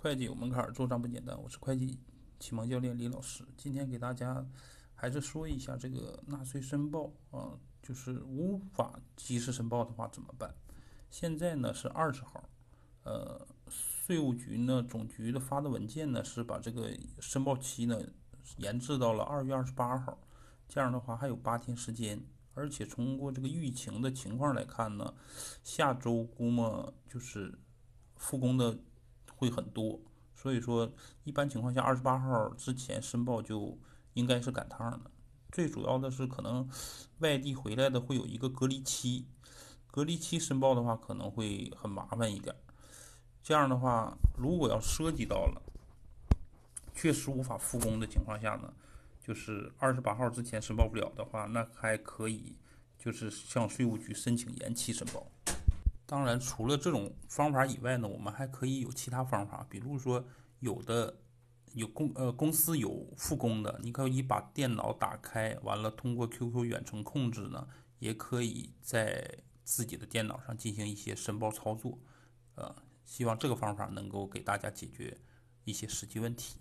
会计有门槛，做账不简单。我是会计启蒙教练李老师，今天给大家还是说一下这个纳税申报啊，就是无法及时申报的话怎么办？现在呢是二十号，呃，税务局呢总局的发的文件呢是把这个申报期呢延至到了二月二十八号，这样的话还有八天时间，而且通过这个疫情的情况来看呢，下周估摸就是复工的。会很多，所以说一般情况下，二十八号之前申报就应该是赶趟的。最主要的是，可能外地回来的会有一个隔离期，隔离期申报的话可能会很麻烦一点。这样的话，如果要涉及到了确实无法复工的情况下呢，就是二十八号之前申报不了的话，那还可以就是向税务局申请延期申报。当然，除了这种方法以外呢，我们还可以有其他方法。比如说，有的有公呃公司有复工的，你可以把电脑打开，完了通过 QQ 远程控制呢，也可以在自己的电脑上进行一些申报操作。呃，希望这个方法能够给大家解决一些实际问题。